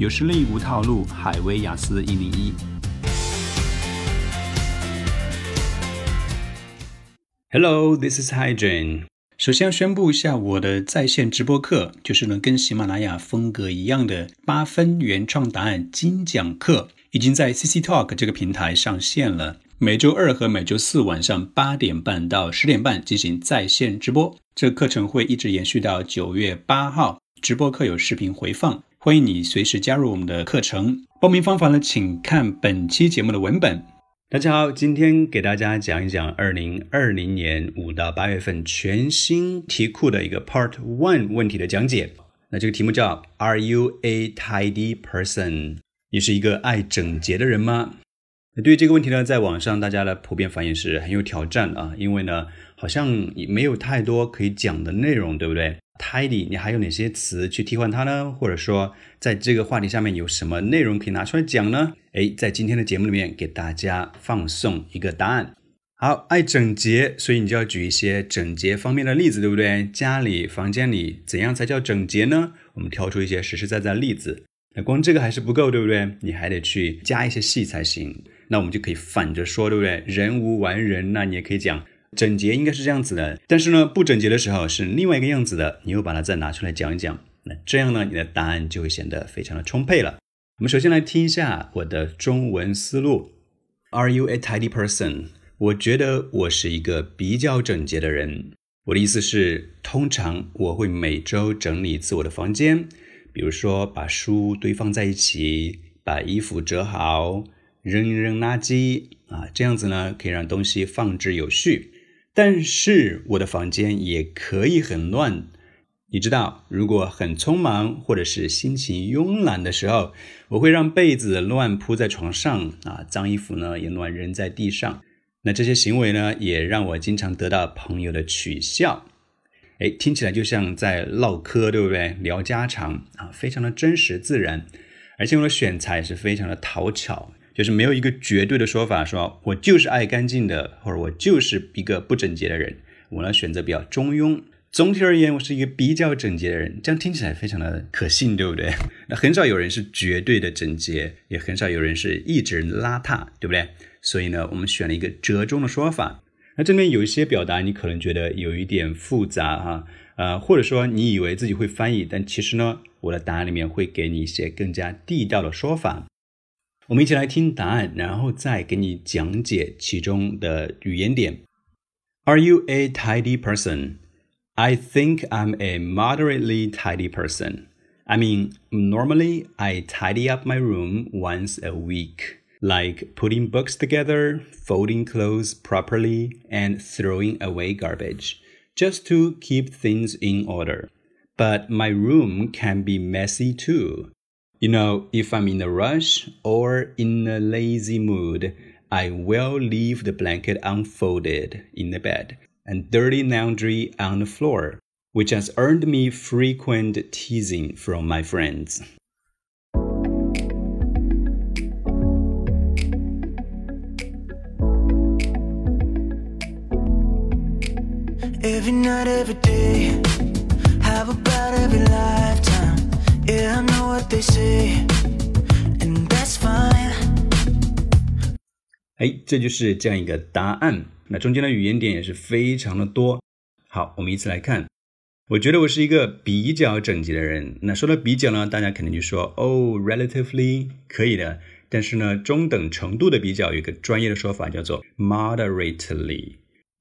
有实力无套路，海威雅思一零一。Hello, this is Hydrin。首先要宣布一下我的在线直播课，就是呢跟喜马拉雅风格一样的八分原创答案精讲课，已经在 CC Talk 这个平台上线了。每周二和每周四晚上八点半到十点半进行在线直播，这课程会一直延续到九月八号。直播课有视频回放，欢迎你随时加入我们的课程。报名方法呢，请看本期节目的文本。大家好，今天给大家讲一讲二零二零年五到八月份全新题库的一个 Part One 问题的讲解。那这个题目叫 Are you a tidy person？你是一个爱整洁的人吗？那对于这个问题呢，在网上大家的普遍反应是很有挑战啊，因为呢，好像没有太多可以讲的内容，对不对？Tidy，你还有哪些词去替换它呢？或者说，在这个话题下面有什么内容可以拿出来讲呢？诶，在今天的节目里面给大家放送一个答案。好，爱整洁，所以你就要举一些整洁方面的例子，对不对？家里、房间里怎样才叫整洁呢？我们挑出一些实实在在的例子。那光这个还是不够，对不对？你还得去加一些戏才行。那我们就可以反着说，对不对？人无完人，那你也可以讲。整洁应该是这样子的，但是呢，不整洁的时候是另外一个样子的。你又把它再拿出来讲一讲，那这样呢，你的答案就会显得非常的充沛了。我们首先来听一下我的中文思路。Are you a tidy person？我觉得我是一个比较整洁的人。我的意思是，通常我会每周整理自我的房间，比如说把书堆放在一起，把衣服折好，扔一扔垃圾啊，这样子呢，可以让东西放置有序。但是我的房间也可以很乱，你知道，如果很匆忙或者是心情慵懒的时候，我会让被子乱铺在床上啊，脏衣服呢也乱扔在地上。那这些行为呢，也让我经常得到朋友的取笑。哎，听起来就像在唠嗑，对不对？聊家常啊，非常的真实自然，而且我的选材是非常的讨巧。就是没有一个绝对的说法，说我就是爱干净的，或者我就是一个不整洁的人。我呢选择比较中庸。总体而言，我是一个比较整洁的人，这样听起来非常的可信，对不对？那很少有人是绝对的整洁，也很少有人是一直邋遢，对不对？所以呢，我们选了一个折中的说法。那这边有一些表达，你可能觉得有一点复杂哈，呃，或者说你以为自己会翻译，但其实呢，我的答案里面会给你一些更加地道的说法。我们一起来听答案，然后再给你讲解其中的语言点。Are you a tidy person? I think I'm a moderately tidy person. I mean, normally I tidy up my room once a week, like putting books together, folding clothes properly, and throwing away garbage, just to keep things in order. But my room can be messy too. You know, if I'm in a rush or in a lazy mood, I will leave the blanket unfolded in the bed and dirty laundry on the floor, which has earned me frequent teasing from my friends. Every night, every day, have about every. Yeah, I know what they say, and that's fine. 哎，这就是这样一个答案。那中间的语言点也是非常的多。好，我们依次来看。我觉得我是一个比较整洁的人。那说到比较呢，大家肯定就说哦，relatively 可以的。但是呢，中等程度的比较有一个专业的说法叫做 moderately。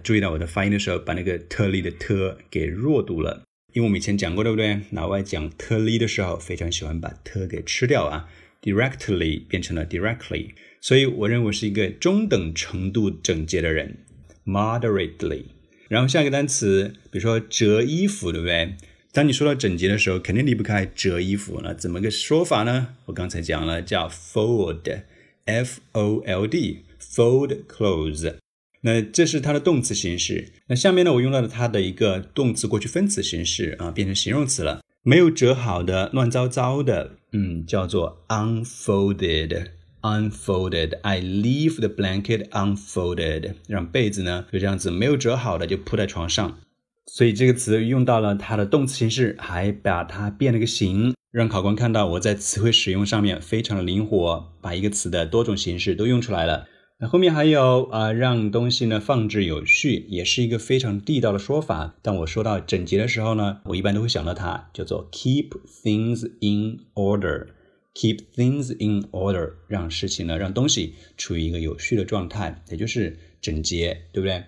注意到我的发音的时候，把那个特例的特给弱读了。因为我们以前讲过，对不对？老外讲特例的时候，非常喜欢把特给吃掉啊，directly 变成了 directly，所以我认为是一个中等程度整洁的人，moderately。然后下一个单词，比如说折衣服，对不对？当你说到整洁的时候，肯定离不开折衣服。那怎么个说法呢？我刚才讲了，叫 fold，f o l d，fold clothes。那这是它的动词形式。那下面呢，我用到了它的一个动词过去分词形式啊，变成形容词了。没有折好的、乱糟糟的，嗯，叫做 unfolded。unfolded。I leave the blanket unfolded。让被子呢就这样子没有折好的就铺在床上。所以这个词用到了它的动词形式，还把它变了个形，让考官看到我在词汇使用上面非常的灵活，把一个词的多种形式都用出来了。那后面还有啊，让东西呢放置有序，也是一个非常地道的说法。当我说到整洁的时候呢，我一般都会想到它，叫做 keep things in order。keep things in order，让事情呢，让东西处于一个有序的状态，也就是整洁，对不对？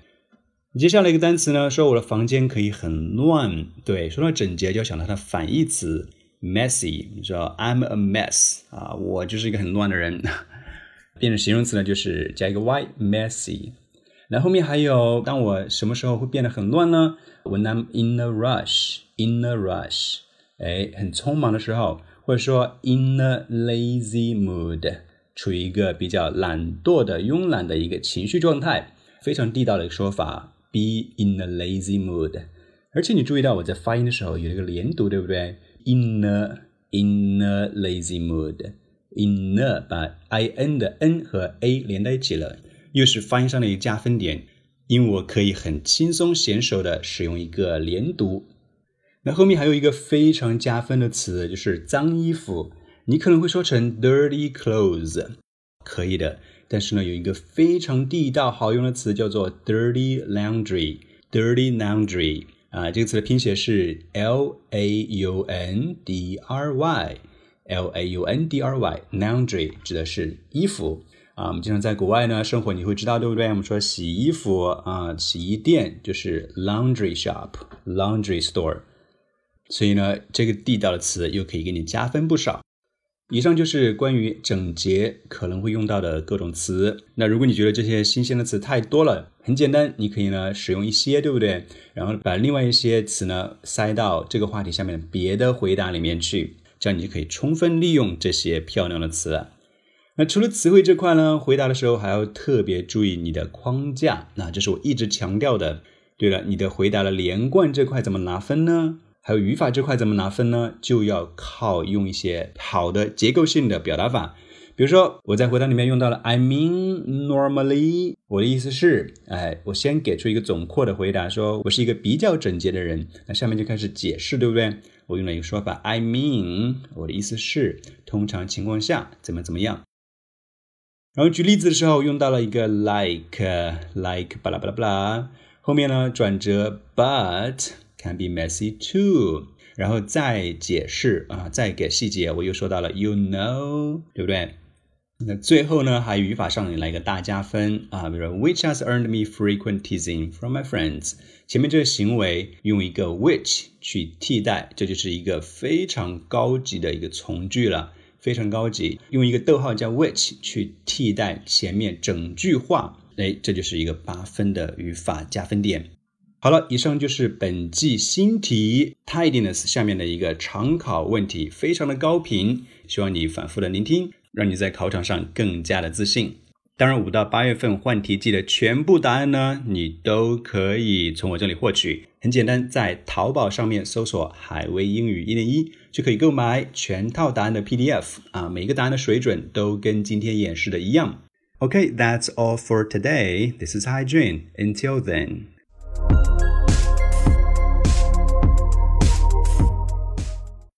接下来一个单词呢，说我的房间可以很乱。对，说到整洁，就要想到它的反义词 messy。你知道 I'm a mess 啊，我就是一个很乱的人。变成形容词呢，就是加一个 y，messy。那后面还有，当我什么时候会变得很乱呢？When I'm in a rush，in a rush，哎，很匆忙的时候。或者说 in a lazy mood，处于一个比较懒惰的、慵懒的一个情绪状态，非常地道的一个说法，be in a lazy mood。而且你注意到我在发音的时候有一个连读，对不对？in a in a lazy mood mood，in a 把 i n 的 n 和 a 连在一起了，又是发音上的一个加分点，因为我可以很轻松娴熟的使用一个连读。那后面还有一个非常加分的词，就是脏衣服。你可能会说成 dirty clothes，可以的。但是呢，有一个非常地道好用的词叫做 dirty laundry。dirty laundry 啊，这个词的拼写是 l a u n d r y L a u n d r y，。laundry 指的是衣服啊。我们经常在国外呢生活，你会知道对不对？我们说洗衣服啊，洗衣店就是 laundry shop，laundry store。所以呢，这个地道的词又可以给你加分不少。以上就是关于整洁可能会用到的各种词。那如果你觉得这些新鲜的词太多了，很简单，你可以呢使用一些，对不对？然后把另外一些词呢塞到这个话题下面别的回答里面去，这样你就可以充分利用这些漂亮的词。那除了词汇这块呢，回答的时候还要特别注意你的框架。那这是我一直强调的。对了，你的回答的连贯这块怎么拿分呢？还有语法这块怎么拿分呢？就要靠用一些好的结构性的表达法。比如说，我在回答里面用到了 I mean normally，我的意思是，哎，我先给出一个总括的回答，说我是一个比较整洁的人。那下面就开始解释，对不对？我用了一个说法 I mean，我的意思是，通常情况下怎么怎么样。然后举例子的时候用到了一个 like，like 巴拉巴拉巴拉，后面呢转折 but。Can be messy too，然后再解释啊，再给细节。我又说到了，you know，对不对？那最后呢，还语法上也来一个大加分啊，比如，which has earned me frequent teasing from my friends。前面这个行为用一个 which 去替代，这就是一个非常高级的一个从句了，非常高级。用一个逗号加 which 去替代前面整句话，哎，这就是一个八分的语法加分点。好了，以上就是本季新题 tidiness 下面的一个常考问题，非常的高频，希望你反复的聆听，让你在考场上更加的自信。当然，五到八月份换题季的全部答案呢，你都可以从我这里获取。很简单，在淘宝上面搜索“海威英语一零一”，就可以购买全套答案的 PDF 啊，每一个答案的水准都跟今天演示的一样。OK，that's all for today. This is Hai Jun. Until then.